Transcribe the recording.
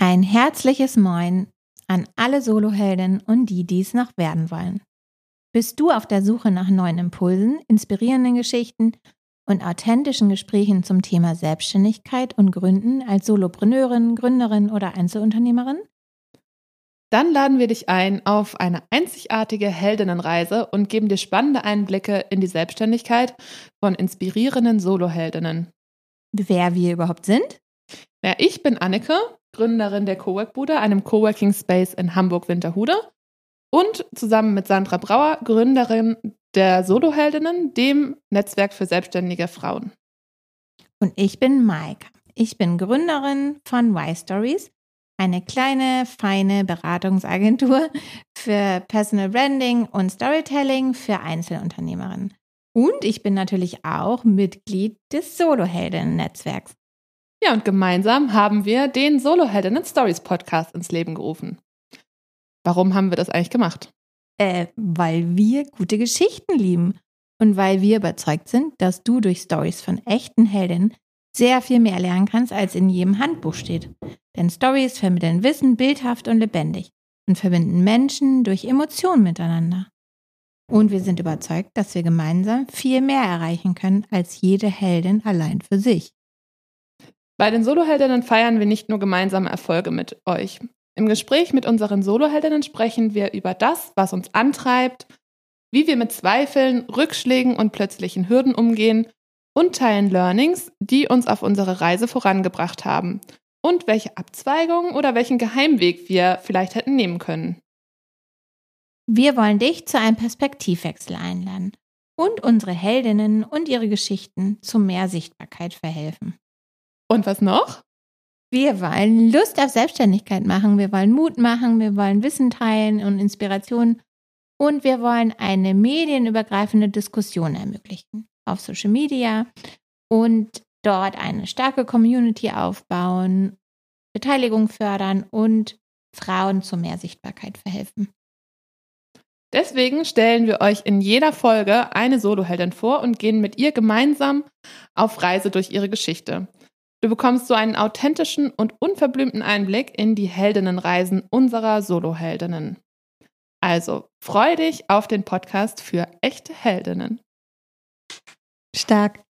Ein herzliches Moin an alle Solohelden und die, die es noch werden wollen. Bist du auf der Suche nach neuen Impulsen, inspirierenden Geschichten und authentischen Gesprächen zum Thema Selbstständigkeit und Gründen als Solopreneurin, Gründerin oder Einzelunternehmerin? Dann laden wir dich ein auf eine einzigartige Heldinnenreise und geben dir spannende Einblicke in die Selbstständigkeit von inspirierenden Soloheldinnen. Wer wir überhaupt sind? Ja, ich bin Anneke, Gründerin der Cowork-Bude, einem Coworking Space in Hamburg-Winterhude. Und zusammen mit Sandra Brauer, Gründerin der Soloheldinnen, dem Netzwerk für selbstständige Frauen. Und ich bin Maike. Ich bin Gründerin von Y-Stories, eine kleine, feine Beratungsagentur für Personal Branding und Storytelling für Einzelunternehmerinnen. Und ich bin natürlich auch Mitglied des Soloheldinnen-Netzwerks. Ja, und gemeinsam haben wir den Soloheldinnen Stories Podcast ins Leben gerufen. Warum haben wir das eigentlich gemacht? Äh, weil wir gute Geschichten lieben und weil wir überzeugt sind, dass du durch Stories von echten Heldinnen sehr viel mehr lernen kannst, als in jedem Handbuch steht. Denn Stories vermitteln Wissen bildhaft und lebendig und verbinden Menschen durch Emotionen miteinander. Und wir sind überzeugt, dass wir gemeinsam viel mehr erreichen können als jede Heldin allein für sich. Bei den Soloheldinnen feiern wir nicht nur gemeinsame Erfolge mit euch. Im Gespräch mit unseren Soloheldinnen sprechen wir über das, was uns antreibt, wie wir mit Zweifeln, Rückschlägen und plötzlichen Hürden umgehen und teilen Learnings, die uns auf unsere Reise vorangebracht haben und welche Abzweigung oder welchen Geheimweg wir vielleicht hätten nehmen können. Wir wollen dich zu einem Perspektivwechsel einladen und unsere Heldinnen und ihre Geschichten zu mehr Sichtbarkeit verhelfen. Und was noch? Wir wollen Lust auf Selbstständigkeit machen, wir wollen Mut machen, wir wollen Wissen teilen und Inspiration und wir wollen eine medienübergreifende Diskussion ermöglichen auf Social Media und dort eine starke Community aufbauen, Beteiligung fördern und Frauen zu mehr Sichtbarkeit verhelfen. Deswegen stellen wir euch in jeder Folge eine Soloheldin vor und gehen mit ihr gemeinsam auf Reise durch ihre Geschichte. Du bekommst so einen authentischen und unverblümten Einblick in die Heldinnenreisen unserer Soloheldinnen. Also freu dich auf den Podcast für echte Heldinnen. Stark.